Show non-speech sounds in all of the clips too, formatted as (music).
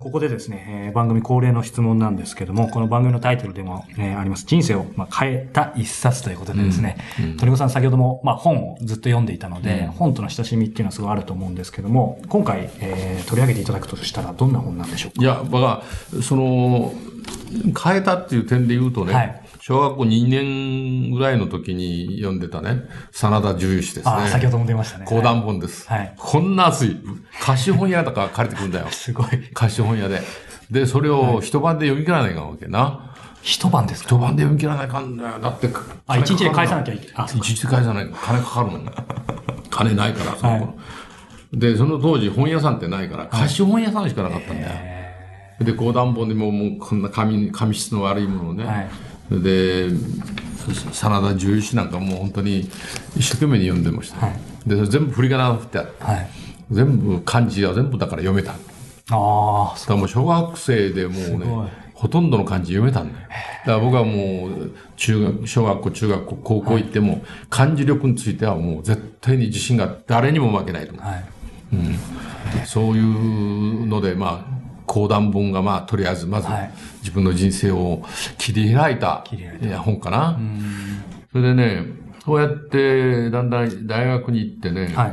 ここでですね、えー、番組恒例の質問なんですけども、この番組のタイトルでも、ね、あります、人生を、まあ、変えた一冊ということでですね、うんうん、鳥子さん先ほども、まあ、本をずっと読んでいたので、うん、本との親しみっていうのはすごいあると思うんですけども、今回、えー、取り上げていただくとしたら、どんな本なんでしょうか？いや、僕は、その、変えたっていう点で言うとね、はい小学校2年ぐらいの時に読んでたね、真田重士ですね。あ先ほども出ましたね。講談本です。はい。こんな厚い。貸本屋とか借りてくるんだよ。(laughs) すごい。貸本屋で。で、それを一晩で読み切らないかんわけな。一晩ですか？一晩で読み切らないかんだよ。だって、あ、一日で返さなきゃいけない。一日で返さない。金かかるもん。(laughs) 金ないから、その頃。はい、で、その当時本屋さんってないから、貸本屋さんしかなかったんだよ。で、講談本でももうこんな紙、紙質の悪いものをね。はいで真田重士なんかもう本当に一生懸命に読んでました、はい、で全部振り仮名振ってあって、はい、全部漢字は全部だから読めた。ああだからもう小学生でもうねほとんどの漢字読めたんだよ。だから僕はもう、中学、小学校、中学校、高校行っても、漢字力についてはもう絶対に自信が誰にも負けないと思う。はい、うん、そういうので、まあ、講談本がまあとりあえずまず自分の人生を切り開いた本かな。それでね、そうやってだんだん大学に行ってね、は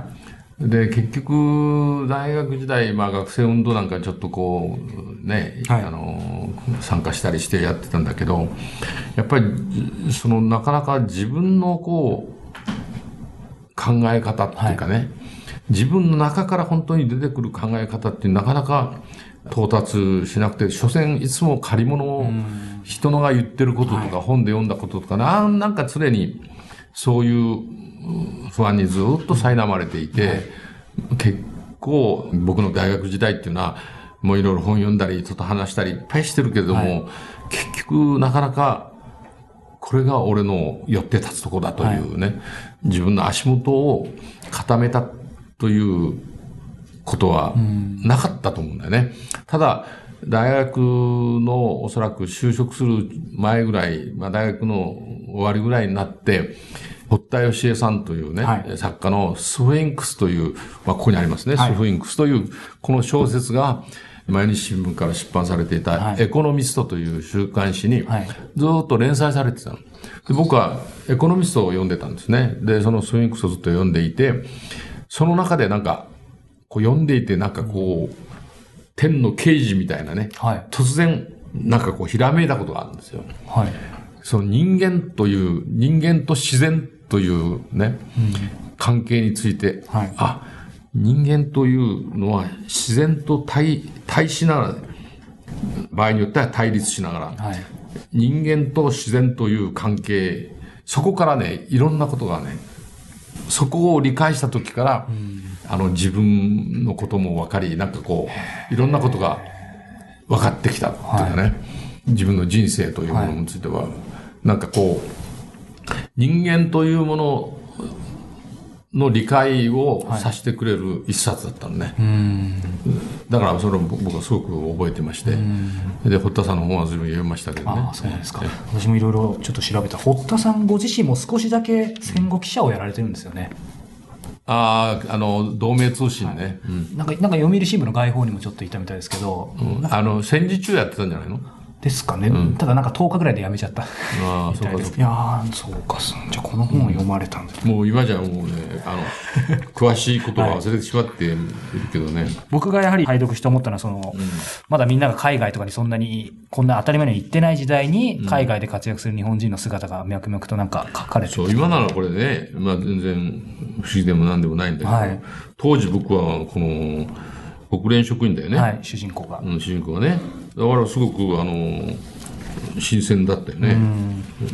い、で、結局、大学時代、まあ学生運動なんかちょっとこう、ね、はい、あの、参加したりしてやってたんだけど、やっぱり、その、なかなか自分のこう、考え方っていうかね、はい、自分の中から本当に出てくる考え方ってなかなか到達しなくて、所詮いつも借り物を、人のが言ってることとか、本で読んだこととか、ななんか常にそういう不安にずっと苛まれていて、結構僕の大学時代っていうのは、もういろいろ本読んだり、ちょっと話したりいっぱいしてるけれども、はい、結局なかなかこれが俺の寄って立つとこだというね、はい、自分の足元を固めたということはなかったと思うんだよね。ただ、大学のおそらく就職する前ぐらい、まあ大学の終わりぐらいになって、堀田義恵さんというね、はい、作家のスフィンクスという、まあここにありますね、はい、スフィンクスというこの小説が、毎日新聞から出版されていた、エコノミストという週刊誌に、ずっと連載されてたの。で僕はエコノミストを読んでたんですね。で、そのスフィンクスをずっと読んでいて、その中でなんか、こう読んでいて、なんかこう、天の刑事みたいなね、はい、突然、なんかこう、ひらめいたことがあるんですよ。はい。その人間という、人間と自然というね、うん、関係について、はい、あ、人間というのは自然と対、対しながら、場合によっては対立しながら、はい、人間と自然という関係、そこからね、いろんなことがね、そこを理解した時から、うんあの自分のことも分かり、なんかこう、いろんなことが分かってきたっていうかね、はい、自分の人生というものについては、はい、なんかこう、人間というものの理解をさせてくれる一冊だったのね。だからそれを僕はすごく覚えてまして、で、堀田さんの本は随分読みましたけどね。あそうですか。私もいろいろちょっと調べた。堀田さんご自身も少しだけ戦後記者をやられてるんですよね。ああ、あの、同盟通信ね、なんか、なんか読売新聞の外報にもちょっといたみたいですけど。うん、あの、戦時中やってたんじゃないの？ですかね、うん、ただなんか10日ぐらいで辞めちゃった。ああ (laughs) そうかいやそうかじゃあこの本を読まれたんだ、うん、もう今じゃもうねあの (laughs) 詳しいことは忘れてしまっているけどね、はい、僕がやはり拝読して思ったのはその、うん、まだみんなが海外とかにそんなにこんな当たり前に行ってない時代に海外で活躍する日本人の姿が脈々となんか書かれてそう今ならこれね、まあ、全然不思議でも何でもないんだけど、はい、当時僕はこの国連職員だよね。はい、主人公が。うん、主人公がね。だからすごく、あの、新鮮だったよね。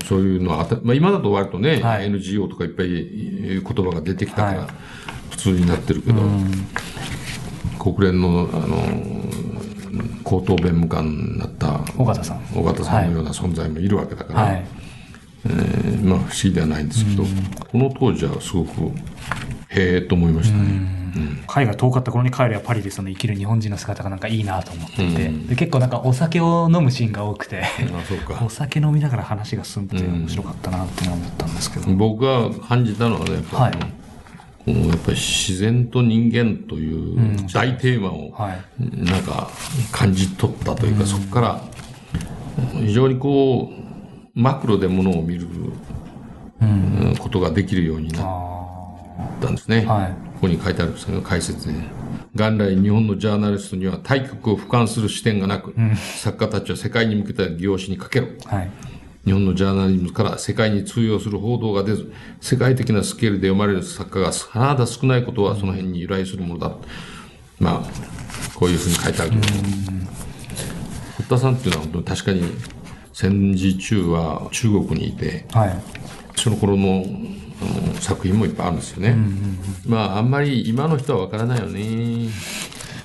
そういうのはあた、まあ、今だと割とね、はい NGO とかいっぱい言葉が出てきたから、普通になってるけど、国連の、あの、高等弁務官になった尾形さん。尾形さんのような存在もいるわけだから、はい。えーまあ不思議ではないんですけど、この当時はすごく、へえと思いましたね。海外遠かった頃に帰るやパリでその生きる日本人の姿がなんかいいなと思っていて、で結構なんかお酒を飲むシーンが多くて、お酒飲みながら話が進むって面白かったなって思ったんですけど。僕が感じたのはね、やっぱり、はい。このやっぱり自然と人間という大テーマをはい。なんか感じ取ったというか、そこから非常にこうマクロでものを見るうん。ことができるようになったんですね。はいここに書いてあるんですけど解説で。元来日本のジャーナリストには対極を俯瞰する視点がなく、作家たちは世界に向けた業種にかけろ。はい。日本のジャーナリズムから世界に通用する報道が出ず、世界的なスケールで読まれる作家が甚だ少ないことはその辺に由来するものだ。まあ、こういうふうに書いてあるけど、堀田さんっていうのは本当に確かに戦時中は中国にいて、はい。その頃のあの作品もいっぱいあるんですよね。まあ、あんまり今の人はわからないよね。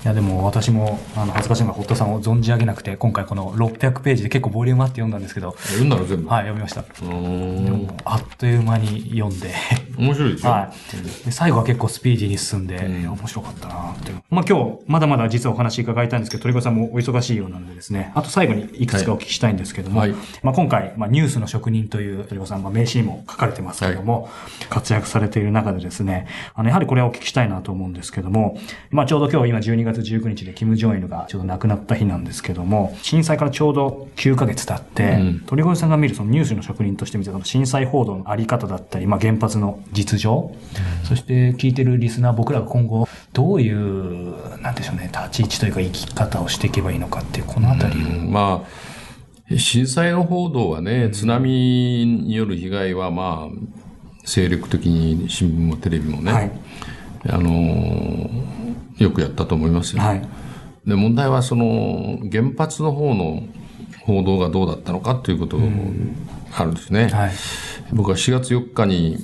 いやでも私もあの恥ずかしいのが堀田さんを存じ上げなくて今回この600ページで結構ボリュームあって読んだんですけど。読んだの全部？はい読みました。うーん。あっという間に読んで。面白いでしょ。はい。で最後は結構スピーディーに進んで、いや面白かったなって。いう。まあ今日、まだまだ実はお話伺いたいんですけど、鳥越さんもお忙しいようなのでですね、あと最後にいくつかお聞きしたいんですけども、はい。まあ今回、まあニュースの職人という鳥越さん、まあ名刺にも書かれてますけども、活躍されている中でですね、あの、やはりこれはお聞きしたいなと思うんですけども、まあちょうど今日今12月19日でキム・ジョンイルがちょうど亡くなった日なんですけども、震災からちょうど9ヶ月経って、うん。鳥越さんが見るそのニュースの職人として見てその震災報道のあり方だったり、まあ、原発の実情、そして聞いてるリスナー僕らが今後どういう、なんでしょうね、立ち位置というか生き方をしていけばいいのかっていう、このあたりを。まあ、震災の報道はね、津波による被害はまあ、精力的に新聞もテレビもね、はい。あのーよくやったと思いますよ。はい。で、問題はその、原発の方の報道がどうだったのかということがあるんですね。はい。僕は4月4日に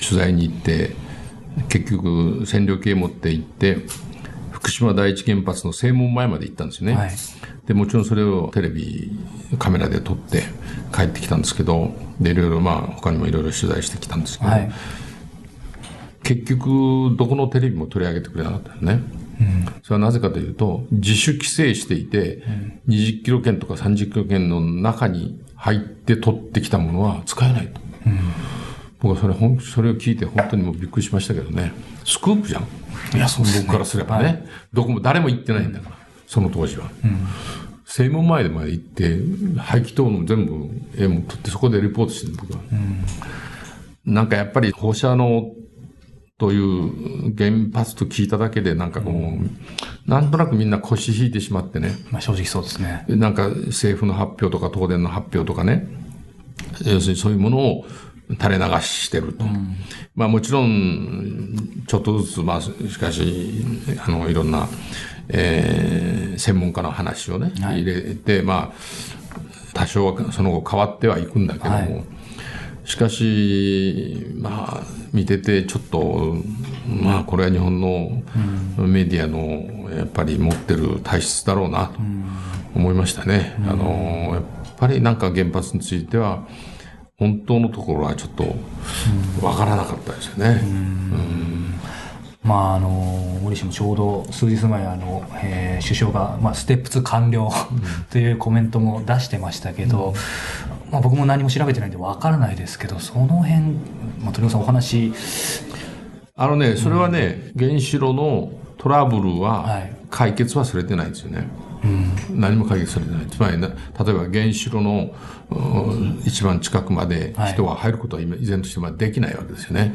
取材に行って、結局占領系持って行って、福島第一原発の正門前まで行ったんですよね。はいで、もちろんそれをテレビ、カメラで撮って帰ってきたんですけど、で、いろいろまあ他にもいろいろ取材してきたんですけど、はい。結局どこのテレビも取り上げてくれなかったよね。それはなぜかというと、自主規制していて、20キロ圏とか30キロ圏の中に入って取ってきたものは使えないと。僕はそれほん、それを聞いて本当にもうびっくりしましたけどね。スクープじゃん。いや、そうですね。僕からすればね。どこも誰も行ってないんだから。その当時は。正門前まで行って、排気筒の全部絵も撮ってそこでレポートしてる僕は。なんかやっぱり放射能という原発と聞いただけでなんかこう、なんとなくみんな腰引いてしまってね。まあ正直そうですね。なんか政府の発表とか東電の発表とかね、要するにそういうものを垂れ流してると。まあもちろん、ちょっとずつ、まあしかし、あの、いろんな、えー専門家の話をね、はい入れて、まあ、多少はその後変わってはいくんだけども、はいしかし、まあ、見ててちょっと、まあ、これは日本のメディアのやっぱり持ってる体質だろうなと思いましたね。あの、やっぱりなんか原発については、本当のところはちょっとわからなかったですよね。まああの、折しもちょうど数日前あの、えー首相が、まあ、ステップ2完了というコメントも出してましたけど、まあ僕も何も調べてないんでわからないですけど、その辺、まあ鳥越さんお話、あのね、それはね、原子炉のトラブルははい解決はされてないんですよね。何も解決されてない。つまりな、例えば原子炉のうん一番近くまで人が入ることは今依然としてできないわけですよね。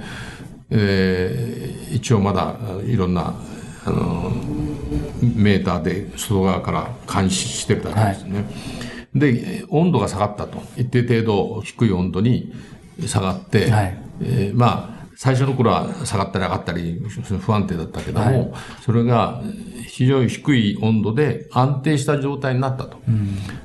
えー一応まだいろんな、あの、メーターで外側から監視してるだけですね。で、温度が下がったと。一定程度低い温度に下がって、はい。えーまあ、最初の頃は下がったり上がったり不安定だったけども、はい、それが非常に低い温度で安定した状態になったと、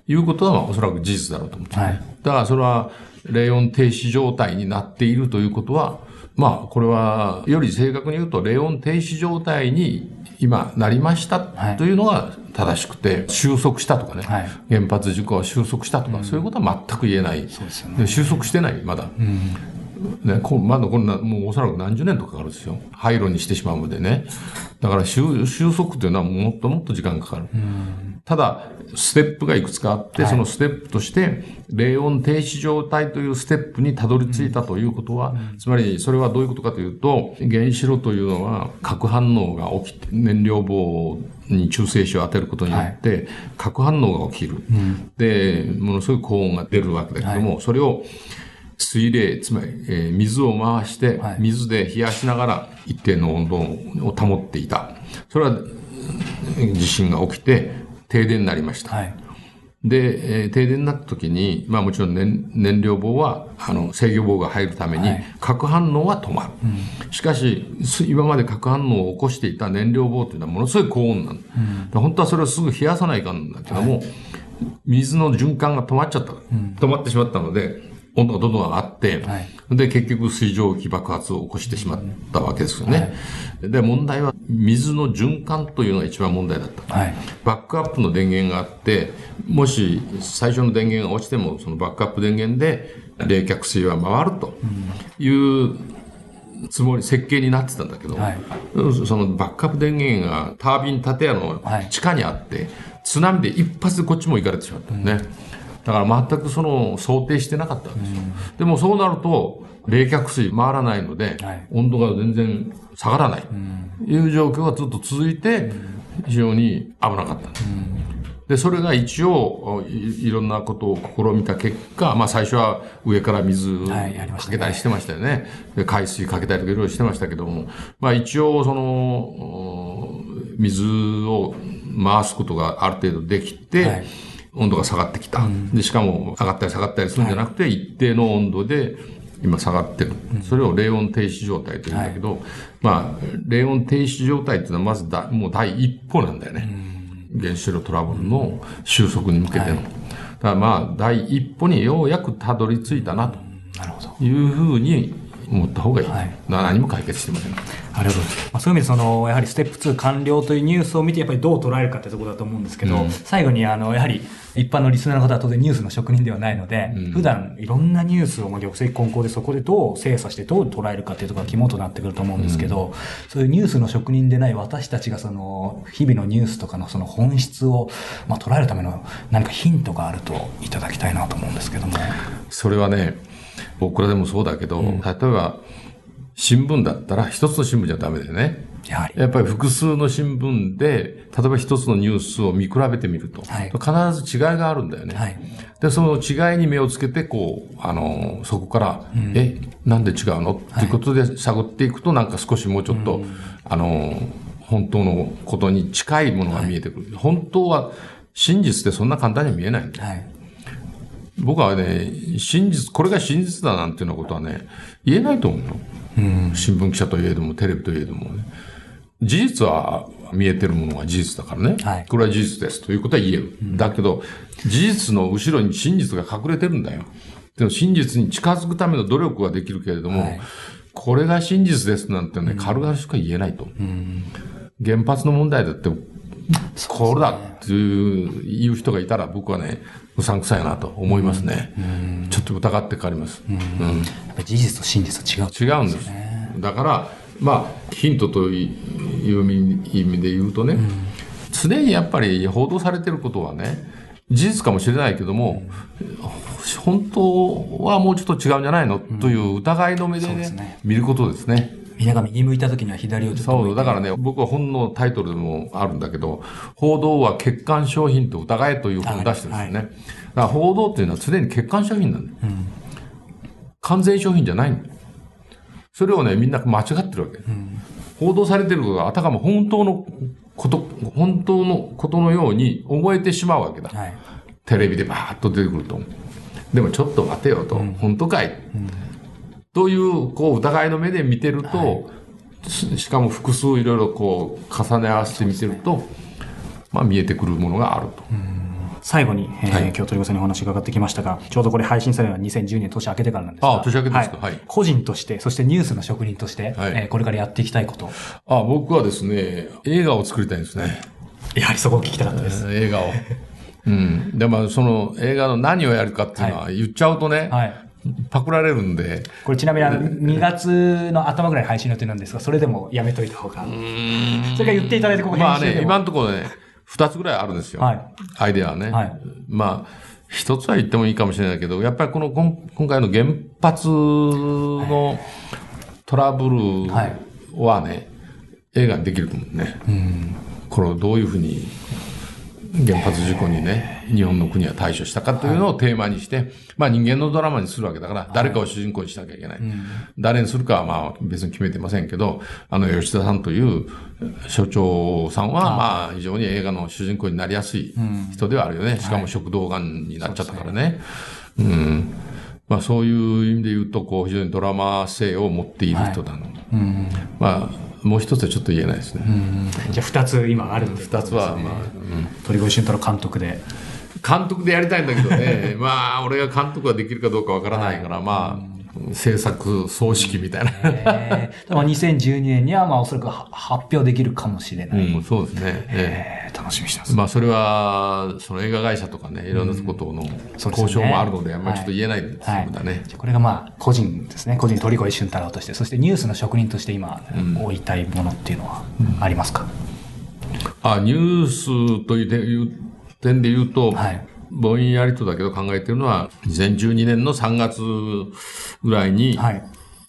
いうことは、まあ、おそらく事実だろうと思って、はい、だからそれは冷温停止状態になっているということは、まあ、これは、より正確に言うと、冷温停止状態に今なりましたというのが正しくて、収束したとかね、はい、原発事故は収束したとか、うん、そういうことは全く言えない。収束してない、まだ。うんね、こまだこんな、もうおそらく何十年とかかかるんですよ。廃炉にしてしまうのでね。だから収収束というのはもっともっと時間かかる。ただ、ステップがいくつかあって、はい、そのステップとして、冷温停止状態というステップにたどり着いたということは、うん、つまりそれはどういうことかというと、原子炉というのは核反応が起きて、燃料棒に中性子を当てることによって、核反応が起きる、うん、で、ものすごい高温が出るわけだけども、はい、それを水冷、つまり、えー、水を回して、水で冷やしながら一定の温度を保っていた。それは地震が起きて停電になりました。はい、で、えー、停電になった時に、まあもちろん燃燃料棒は、あの、制御棒が入るために、核反応は止まる。うん、しかし、今まで核反応を起こしていた燃料棒というのはものすごい高温なんだ。うん、本当はそれをすぐ冷やさないかんだけども、はい、水の循環が止まっちゃった。うん、止まってしまったので、温度がどんどん上がって、はい、で、結局水蒸気爆発を起こしてしまったわけですよね。はい、で、問題は水の循環というのが一番問題だった。はい、バックアップの電源があって、もし最初の電源が落ちても、そのバックアップ電源で冷却水は回るというつもり、設計になってたんだけど、はい、そのバックアップ電源がタービン建屋の地下にあって、津波で一発でこっちも行かれてしまったね。うんだから全くその想定してなかったんですよ。でもそうなると、冷却水回らないので、温度が全然下がらない。という状況がずっと続いて、非常に危なかったんです。で、それが一応い、いろんなことを試みた結果、まあ最初は上から水かけたりしてましたよね。で海水かけたりとかいろいろしてましたけども、まあ一応その、水を回すことがある程度できて、はい温度が下がってきた。で、しかも上がったり下がったりするんじゃなくて、一定の温度で今下がってる。それを冷温停止状態というんだけど、まあ、冷温停止状態っていうのはまずだ、もう第一歩なんだよね。原子炉トラブルの収束に向けての。だからまあ、第一歩にようやくたどり着いたな、というふうに思った方がいい。はい、何も解決してません。ありがとうございます。まあ、そういう意味で、その、やはりステップ2完了というニュースを見て、やっぱりどう捉えるかってところだと思うんですけど、うん、最後に、あの、やはり、一般のリスナーの方は当然ニュースの職人ではないので、うん、普段いろんなニュースを、まあ、玉石混交でそこでどう精査してどう捉えるかっていうところが肝となってくると思うんですけど、うん、そういうニュースの職人でない私たちがその、日々のニュースとかのその本質を、まあ、捉えるための何かヒントがあるといただきたいなと思うんですけども。それはね、僕らでもそうだけど、例えば、新聞だったら一つの新聞じゃダメだよね。やはり。やっぱり複数の新聞で、例えば一つのニュースを見比べてみると、はい、必ず違いがあるんだよね。はい、で、その違いに目をつけて、こう、あの、そこから、うん、え、なんで違うの？っていうことで探っていくと、なんか少しもうちょっと、あの、本当のことに近いものが見えてくる。はい、本当は、真実ってそんな簡単に見えないんだよ。はい、僕はね、真実、これが真実だなんていうようなことはね、言えないと思うよ。うん、新聞記者といえども、テレビといえどもね。事実は見えてるものが事実だからね。はい、これは事実ですということは言える。うん、だけど、事実の後ろに真実が隠れてるんだよ。でも真実に近づくための努力はできるけれども、はい、これが真実ですなんてね、軽々しく言えないと。うん、原発の問題だって、これだっていう人がいたら僕はね、うさんくさいなと思いますね。うん、ちょっと疑って変わります。うん、やっぱり事実と真実は違う、違うんです。だから、まあ、ヒントという意味で言うとね、常にやっぱり報道されてることはね、事実かもしれないけども、本当はもうちょっと違うんじゃないの、という疑いの目でね、ね見ることですね。みんなが右向いた時には左をちょっとそう、だからね、僕は本のタイトルでもあるんだけど、報道は欠陥商品と疑えという本を出してるんですよね。はい、だから報道っていうのは常に欠陥商品なんだよ。うん、完全商品じゃないんだよ。それをね、みんな間違ってるわけ。うん、報道されてることがあたかも本当のこと、本当のことのように思えてしまうわけだ。はい、テレビでバーッと出てくると。でもちょっと待てよと、うん、本当かい、という、こう、疑いの目で見てると、はい、しかも複数いろいろこう、重ね合わせて見てると、まあ見えてくるものがあると。最後に、えー、はい、今日鳥越さんにお話伺ってきましたが、ちょうどこれ配信されるのは2010年年明けてからなんですが。ああ、年明けですか、はい、はい。個人として、そしてニュースの職人として、はい、えー、これからやっていきたいこと。ああ、僕はですね、映画を作りたいんですね。やはりそこを聞きたかったです。映画を。うん。でも、その映画の何をやるかっていうのは言っちゃうとね、はい、パクられるんで。これちなみにあの、2月の頭ぐらい配信予定なんですが、それでもやめといた方が。それから言っていただいて、ここまあね、今のところね、二つぐらいあるんですよ。はい、アイデアはね。はい、まあ、一つは言ってもいいかもしれないけど、やっぱりこの今回の原発のトラブルはね、映画にできると思うね。うん、これをどういうふうに原発事故にね、日本の国は対処したかというのをテーマにして、まあ人間のドラマにするわけだから、誰かを主人公にしなきゃいけない。誰にするかはまあ別に決めてませんけど、あの吉田さんという所長さんはまあ非常に映画の主人公になりやすい人ではあるよね。しかも食道がんになっちゃったからね。うん。まあそういう意味で言うと、こう非常にドラマ性を持っている人だの。まあもう一つはちょっと言えないですね。じゃあ二つ今あるんです二つは、まあ、鳥越俊太郎監督で。監督でやりたいんだけどね、(laughs) まあ、俺が監督ができるかどうかわからないから、まあ、制作総指揮みたいな。えー、でも2012年にはまあおそらく発表できるかもしれない。うん、そうですね。えー、楽しみにしてます。まあそれは、その映画会社とかね、いろんなことの交渉もあるので、あんまりちょっと言えないですだね。はいはい、これがまあ個人ですね。個人鳥越俊太郎として、そしてニュースの職人として今、追いたいものっていうのはありますか、うん、あ、ニュースという点で言うと、はいぼんやりとだけど考えてるのは、2012年の3月ぐらいに、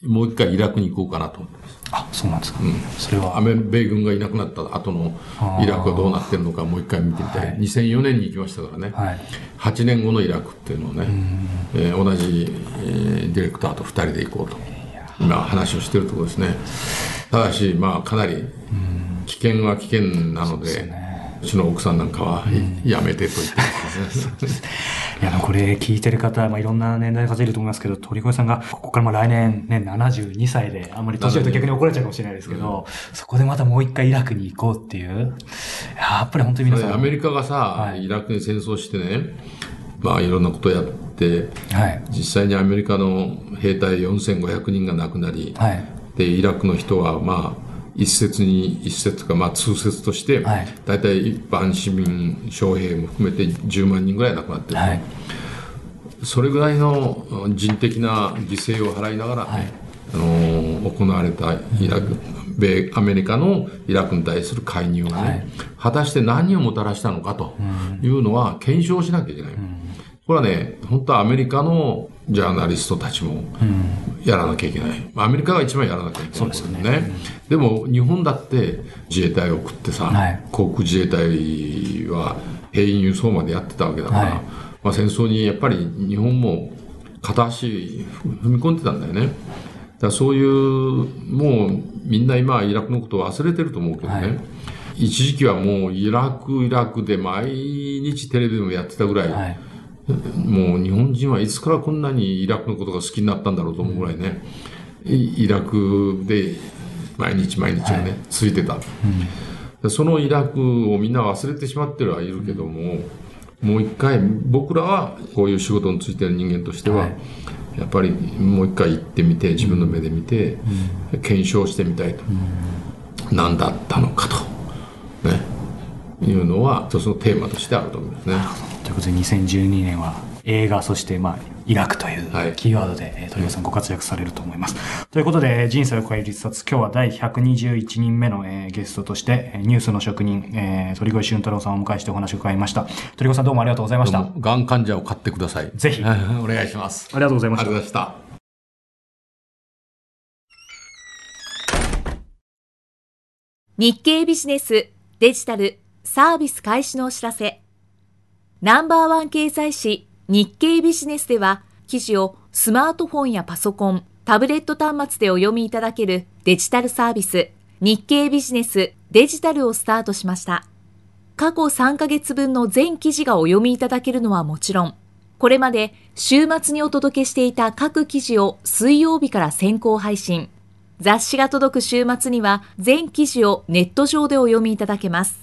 もう一回イラクに行こうかなと思ってます。あ、そうなんですか。うん、それは。アメ米軍がいなくなった後のイラクがどうなってるのかもう一回見てみたい。はい、2004年に行きましたからね。はい、8年後のイラクっていうのをね、えー、同じ、えー、ディレクターと2人で行こうと。今話をしてるところですね。ただし、まあかなり危険は危険なので、うちの奥さんなんかは、やめてと言ってますね。(laughs) いや、これ聞いてる方、まあ、いろんな年代の方いると思いますけど、鳥越さんが、ここからまあ来年ね、72歳で、あんまり年寄ると逆に怒られちゃうかもしれないですけど、うん、そこでまたもう一回イラクに行こうっていう、やっぱり本当に皆さん。アメリカがさ、はい、イラクに戦争してね、まあいろんなことやって、はい、実際にアメリカの兵隊4500人が亡くなり、はい、で、イラクの人はまあ、一説に一説か、まあ、通説として、はい、大体一般市民将兵も含めて10万人ぐらい亡くなってる、はい、それぐらいの人的な犠牲を払いながら、はい、あの行われたイラク、米アメリカのイラクに対する介入がね、果たして何をもたらしたのかというのは検証しなきゃいけない。うん。これはね、本当はアメリカのジャーナリストたちもやらなきゃいけない。アメリカが一番やらなきゃいけない。ですよね。ねでも日本だって自衛隊を送ってさ、はい、航空自衛隊は兵員輸送までやってたわけだから、はい、まあ、戦争にやっぱり日本も片足踏み込んでたんだよね。だそういう、もうみんな今イラクのことを忘れてると思うけどね。はい一時期はもうイラク、イラクで毎日テレビでもやってたぐらい、はいもう日本人はいつからこんなにイラクのことが好きになったんだろうと思うぐらいね、イラクで毎日毎日がね、ついてた、うん、そのイラクをみんな忘れてしまってはいるけども、もう一回、僕らはこういう仕事についてる人間としては、はい、やっぱりもう一回行ってみて、自分の目で見て、うん、検証してみたいと。うん、何だったのかと。ね。いうのは、一つのテーマとしてあると思いますね。ということで2012年は映画、そしてまあ、イラクというキーワードで、はい、鳥羽さんご活躍されると思います。ということで、人生を変える一冊、今日は第121人目の、えー、ゲストとして、ニュースの職人、えー、鳥越俊太郎さんをお迎えしてお話を伺いました。鳥越さんどうもありがとうございました。がん患者を買ってください。ぜひ。(laughs) お願いします。ありがとうございました。ありがとうございました。日経ビジネスデジタルサービス開始のお知らせ。ナンバーワン経済誌日経ビジネスでは記事をスマートフォンやパソコン、タブレット端末でお読みいただけるデジタルサービス日経ビジネスデジタルをスタートしました。過去3ヶ月分の全記事がお読みいただけるのはもちろん、これまで週末にお届けしていた各記事を水曜日から先行配信。雑誌が届く週末には全記事をネット上でお読みいただけます。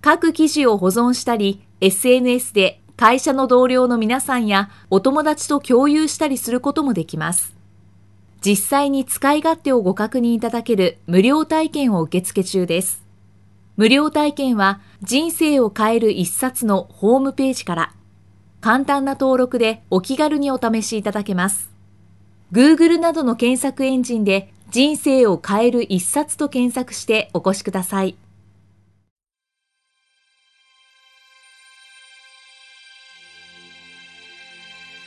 各記事を保存したり、SNS で会社の同僚の皆さんやお友達と共有したりすることもできます。実際に使い勝手をご確認いただける無料体験を受付中です。無料体験は人生を変える一冊のホームページから簡単な登録でお気軽にお試しいただけます。Google などの検索エンジンで人生を変える一冊と検索してお越しください。